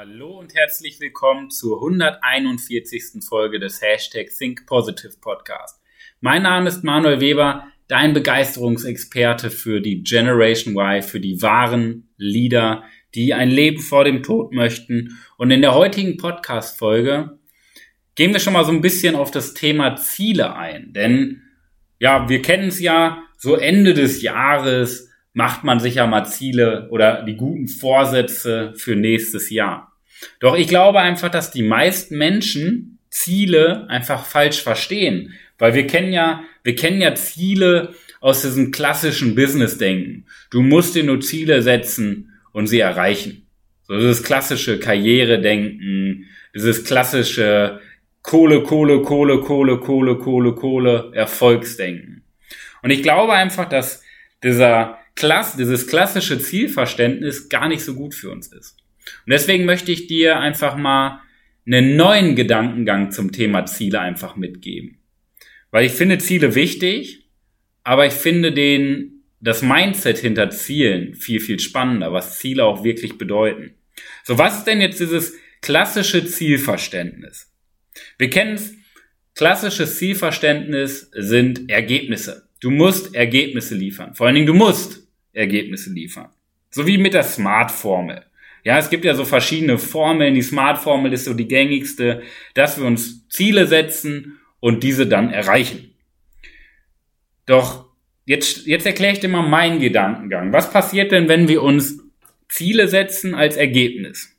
Hallo und herzlich willkommen zur 141. Folge des Hashtag Think Positive Podcast. Mein Name ist Manuel Weber, dein Begeisterungsexperte für die Generation Y, für die wahren Leader, die ein Leben vor dem Tod möchten. Und in der heutigen Podcast-Folge gehen wir schon mal so ein bisschen auf das Thema Ziele ein. Denn ja, wir kennen es ja, so Ende des Jahres macht man sich ja mal Ziele oder die guten Vorsätze für nächstes Jahr. Doch ich glaube einfach, dass die meisten Menschen Ziele einfach falsch verstehen, weil wir kennen ja, wir kennen ja Ziele aus diesem klassischen Business-Denken. Du musst dir nur Ziele setzen und sie erreichen. So dieses klassische Karrieredenken, dieses klassische Kohle, Kohle, Kohle, Kohle, Kohle, Kohle, Kohle, Erfolgsdenken. Und ich glaube einfach, dass dieser Klass, dieses klassische Zielverständnis gar nicht so gut für uns ist. Und deswegen möchte ich dir einfach mal einen neuen Gedankengang zum Thema Ziele einfach mitgeben. Weil ich finde Ziele wichtig, aber ich finde den, das Mindset hinter Zielen viel, viel spannender, was Ziele auch wirklich bedeuten. So, was ist denn jetzt dieses klassische Zielverständnis? Wir kennen es, klassisches Zielverständnis sind Ergebnisse. Du musst Ergebnisse liefern. Vor allen Dingen, du musst. Ergebnisse liefern. So wie mit der Smart-Formel. Ja, es gibt ja so verschiedene Formeln. Die Smart-Formel ist so die gängigste, dass wir uns Ziele setzen und diese dann erreichen. Doch jetzt, jetzt erkläre ich dir mal meinen Gedankengang. Was passiert denn, wenn wir uns Ziele setzen als Ergebnis?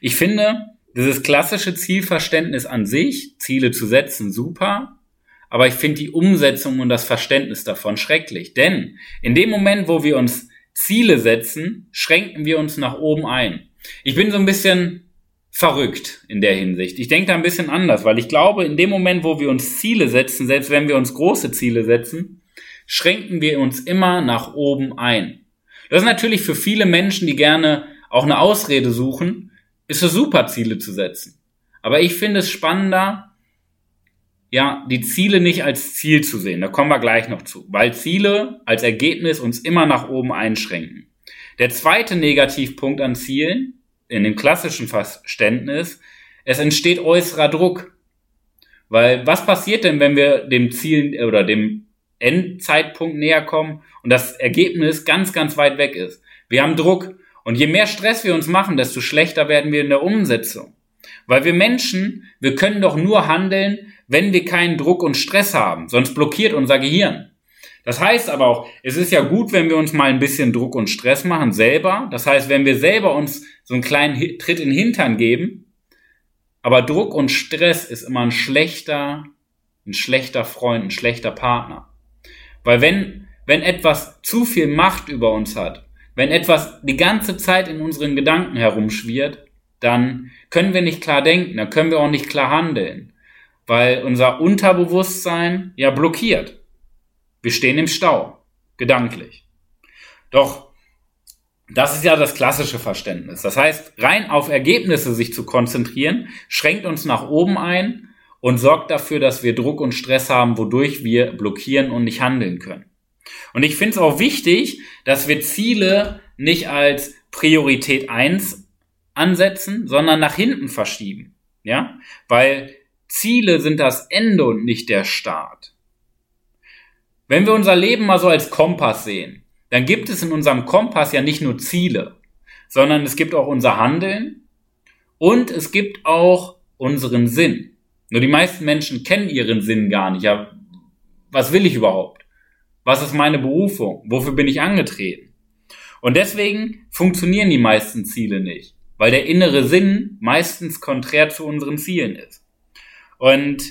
Ich finde, dieses klassische Zielverständnis an sich, Ziele zu setzen, super. Aber ich finde die Umsetzung und das Verständnis davon schrecklich. Denn in dem Moment, wo wir uns Ziele setzen, schränken wir uns nach oben ein. Ich bin so ein bisschen verrückt in der Hinsicht. Ich denke da ein bisschen anders, weil ich glaube, in dem Moment, wo wir uns Ziele setzen, selbst wenn wir uns große Ziele setzen, schränken wir uns immer nach oben ein. Das ist natürlich für viele Menschen, die gerne auch eine Ausrede suchen, ist es super, Ziele zu setzen. Aber ich finde es spannender, ja, die Ziele nicht als Ziel zu sehen. Da kommen wir gleich noch zu, weil Ziele als Ergebnis uns immer nach oben einschränken. Der zweite Negativpunkt an Zielen, in dem klassischen Verständnis, es entsteht äußerer Druck. Weil was passiert denn, wenn wir dem Ziel oder dem Endzeitpunkt näher kommen und das Ergebnis ganz, ganz weit weg ist? Wir haben Druck. Und je mehr Stress wir uns machen, desto schlechter werden wir in der Umsetzung. Weil wir Menschen, wir können doch nur handeln, wenn wir keinen Druck und Stress haben, sonst blockiert unser Gehirn. Das heißt aber auch, es ist ja gut, wenn wir uns mal ein bisschen Druck und Stress machen selber. Das heißt, wenn wir selber uns so einen kleinen Tritt in den Hintern geben. Aber Druck und Stress ist immer ein schlechter, ein schlechter Freund, ein schlechter Partner. Weil wenn, wenn etwas zu viel Macht über uns hat, wenn etwas die ganze Zeit in unseren Gedanken herumschwirrt, dann können wir nicht klar denken, dann können wir auch nicht klar handeln weil unser Unterbewusstsein ja blockiert. Wir stehen im Stau, gedanklich. Doch das ist ja das klassische Verständnis. Das heißt, rein auf Ergebnisse sich zu konzentrieren, schränkt uns nach oben ein und sorgt dafür, dass wir Druck und Stress haben, wodurch wir blockieren und nicht handeln können. Und ich finde es auch wichtig, dass wir Ziele nicht als Priorität eins ansetzen, sondern nach hinten verschieben. Ja, weil Ziele sind das Ende und nicht der Start. Wenn wir unser Leben mal so als Kompass sehen, dann gibt es in unserem Kompass ja nicht nur Ziele, sondern es gibt auch unser Handeln und es gibt auch unseren Sinn. Nur die meisten Menschen kennen ihren Sinn gar nicht. Ja, was will ich überhaupt? Was ist meine Berufung? Wofür bin ich angetreten? Und deswegen funktionieren die meisten Ziele nicht, weil der innere Sinn meistens konträr zu unseren Zielen ist. Und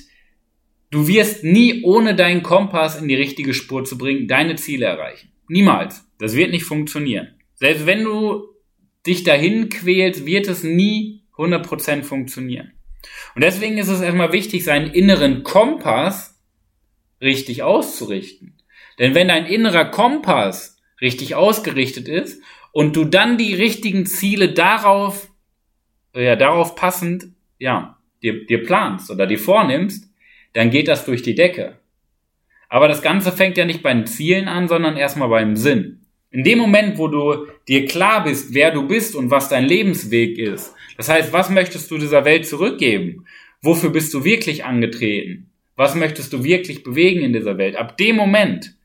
du wirst nie ohne deinen Kompass in die richtige Spur zu bringen, deine Ziele erreichen. Niemals. Das wird nicht funktionieren. Selbst wenn du dich dahin quälst, wird es nie 100% funktionieren. Und deswegen ist es erstmal wichtig, seinen inneren Kompass richtig auszurichten. Denn wenn dein innerer Kompass richtig ausgerichtet ist und du dann die richtigen Ziele darauf, ja, darauf passend, ja, dir, dir planst oder dir vornimmst, dann geht das durch die Decke. Aber das Ganze fängt ja nicht bei den Zielen an, sondern erstmal beim Sinn. In dem Moment, wo du dir klar bist, wer du bist und was dein Lebensweg ist, Das heißt, was möchtest du dieser Welt zurückgeben? Wofür bist du wirklich angetreten? Was möchtest du wirklich bewegen in dieser Welt? Ab dem Moment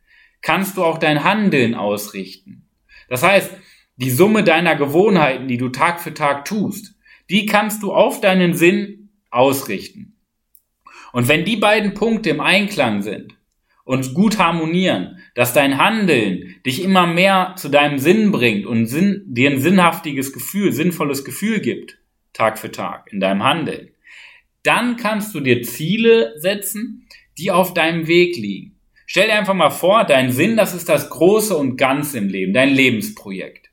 kannst du auch dein Handeln ausrichten. Das heißt, die Summe deiner Gewohnheiten, die du Tag für Tag tust, die kannst du auf deinen Sinn ausrichten. Und wenn die beiden Punkte im Einklang sind und gut harmonieren, dass dein Handeln dich immer mehr zu deinem Sinn bringt und Sinn, dir ein sinnhaftiges Gefühl, sinnvolles Gefühl gibt, Tag für Tag in deinem Handeln, dann kannst du dir Ziele setzen, die auf deinem Weg liegen. Stell dir einfach mal vor, dein Sinn, das ist das Große und Ganze im Leben, dein Lebensprojekt.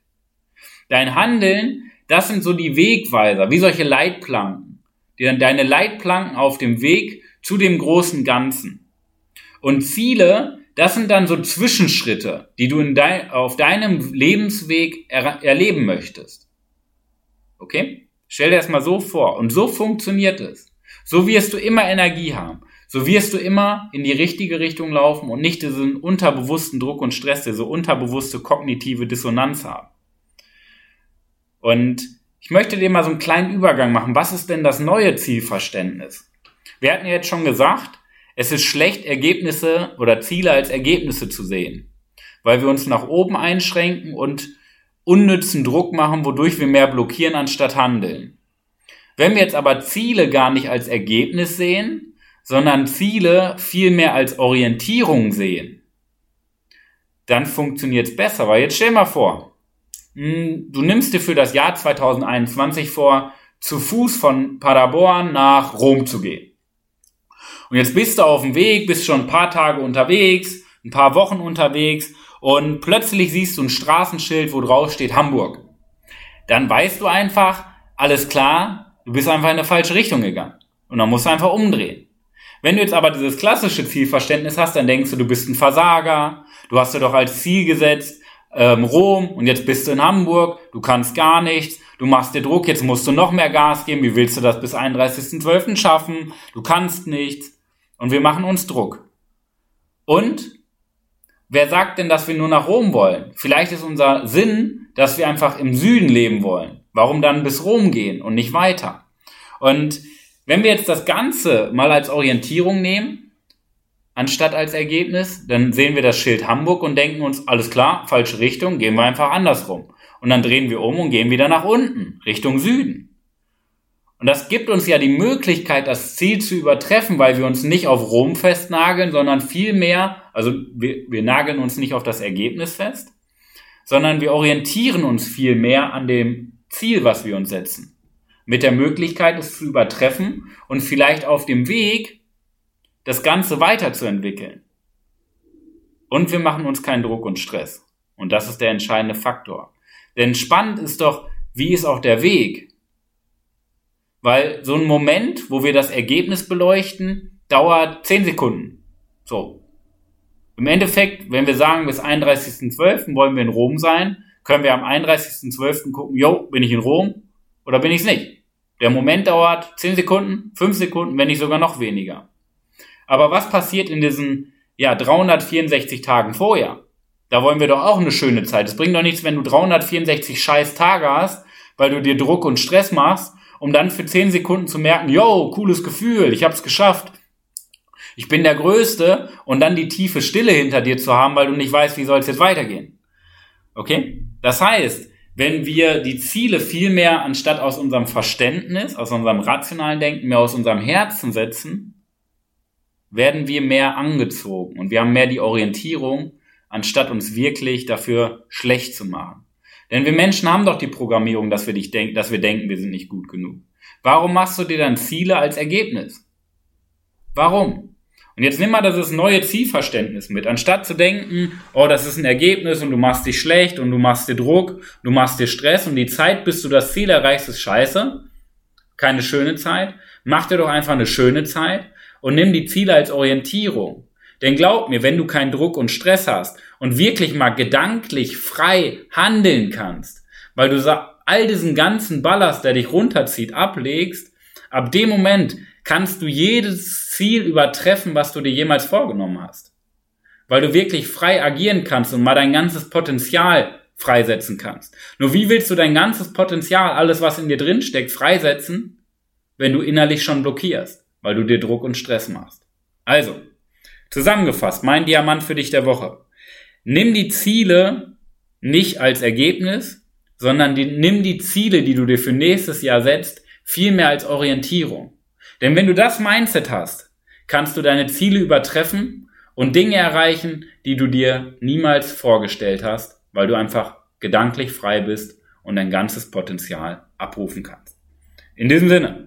Dein Handeln, das sind so die Wegweiser, wie solche Leitplanken, deine Leitplanken auf dem Weg zu dem großen Ganzen. Und Ziele, das sind dann so Zwischenschritte, die du in dein, auf deinem Lebensweg er, erleben möchtest. Okay? Stell dir das mal so vor. Und so funktioniert es. So wirst du immer Energie haben. So wirst du immer in die richtige Richtung laufen und nicht diesen unterbewussten Druck und Stress, diese unterbewusste kognitive Dissonanz haben. Und ich möchte dir mal so einen kleinen Übergang machen. Was ist denn das neue Zielverständnis? Wir hatten ja jetzt schon gesagt, es ist schlecht, Ergebnisse oder Ziele als Ergebnisse zu sehen, weil wir uns nach oben einschränken und unnützen Druck machen, wodurch wir mehr blockieren anstatt handeln. Wenn wir jetzt aber Ziele gar nicht als Ergebnis sehen, sondern Ziele vielmehr als Orientierung sehen, dann funktioniert es besser. Weil jetzt stell mal vor, du nimmst dir für das Jahr 2021 vor, zu Fuß von Paderborn nach Rom zu gehen. Und jetzt bist du auf dem Weg, bist schon ein paar Tage unterwegs, ein paar Wochen unterwegs und plötzlich siehst du ein Straßenschild, wo drauf steht Hamburg. Dann weißt du einfach, alles klar, du bist einfach in eine falsche Richtung gegangen. Und dann musst du einfach umdrehen. Wenn du jetzt aber dieses klassische Zielverständnis hast, dann denkst du, du bist ein Versager, du hast dir doch als Ziel gesetzt, ähm, Rom und jetzt bist du in Hamburg, du kannst gar nichts, du machst dir Druck, jetzt musst du noch mehr Gas geben, wie willst du das bis 31.12. schaffen, du kannst nichts und wir machen uns Druck. Und wer sagt denn, dass wir nur nach Rom wollen? Vielleicht ist unser Sinn, dass wir einfach im Süden leben wollen. Warum dann bis Rom gehen und nicht weiter? Und wenn wir jetzt das Ganze mal als Orientierung nehmen, anstatt als Ergebnis, dann sehen wir das Schild Hamburg und denken uns, alles klar, falsche Richtung, gehen wir einfach andersrum. Und dann drehen wir um und gehen wieder nach unten, Richtung Süden. Und das gibt uns ja die Möglichkeit, das Ziel zu übertreffen, weil wir uns nicht auf Rom festnageln, sondern vielmehr, also wir, wir nageln uns nicht auf das Ergebnis fest, sondern wir orientieren uns viel mehr an dem Ziel, was wir uns setzen. Mit der Möglichkeit, es zu übertreffen und vielleicht auf dem Weg das Ganze weiterzuentwickeln. Und wir machen uns keinen Druck und Stress. Und das ist der entscheidende Faktor. Denn spannend ist doch, wie ist auch der Weg? Weil so ein Moment, wo wir das Ergebnis beleuchten, dauert 10 Sekunden. So. Im Endeffekt, wenn wir sagen, bis 31.12. wollen wir in Rom sein, können wir am 31.12. gucken, jo, bin ich in Rom oder bin ich es nicht? Der Moment dauert 10 Sekunden, 5 Sekunden, wenn nicht sogar noch weniger. Aber was passiert in diesen ja, 364 Tagen vorher? Da wollen wir doch auch eine schöne Zeit. Es bringt doch nichts, wenn du 364 scheiß Tage hast, weil du dir Druck und Stress machst, um dann für 10 Sekunden zu merken, yo, cooles Gefühl, ich hab's geschafft. Ich bin der Größte und dann die tiefe Stille hinter dir zu haben, weil du nicht weißt, wie soll es jetzt weitergehen. Okay? Das heißt, wenn wir die Ziele viel mehr anstatt aus unserem Verständnis, aus unserem rationalen Denken, mehr aus unserem Herzen setzen, werden wir mehr angezogen und wir haben mehr die Orientierung, anstatt uns wirklich dafür schlecht zu machen. Denn wir Menschen haben doch die Programmierung, dass wir, dich denk dass wir denken, wir sind nicht gut genug. Warum machst du dir dann Ziele als Ergebnis? Warum? Und jetzt nimm mal dieses neue Zielverständnis mit. Anstatt zu denken, oh, das ist ein Ergebnis und du machst dich schlecht und du machst dir Druck, du machst dir Stress und die Zeit, bis du das Ziel erreichst, ist scheiße. Keine schöne Zeit. Mach dir doch einfach eine schöne Zeit und nimm die Ziele als Orientierung. Denn glaub mir, wenn du keinen Druck und Stress hast und wirklich mal gedanklich frei handeln kannst, weil du all diesen ganzen Ballast, der dich runterzieht, ablegst, ab dem Moment kannst du jedes Ziel übertreffen, was du dir jemals vorgenommen hast. Weil du wirklich frei agieren kannst und mal dein ganzes Potenzial freisetzen kannst. Nur wie willst du dein ganzes Potenzial, alles was in dir drin steckt, freisetzen, wenn du innerlich schon blockierst, weil du dir Druck und Stress machst? Also, zusammengefasst, mein Diamant für dich der Woche. Nimm die Ziele nicht als Ergebnis, sondern die, nimm die Ziele, die du dir für nächstes Jahr setzt, viel mehr als Orientierung. Denn wenn du das Mindset hast, kannst du deine Ziele übertreffen und Dinge erreichen, die du dir niemals vorgestellt hast, weil du einfach gedanklich frei bist und dein ganzes Potenzial abrufen kannst. In diesem Sinne,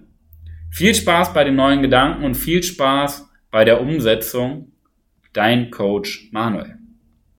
viel Spaß bei den neuen Gedanken und viel Spaß bei der Umsetzung. Dein Coach Manuel.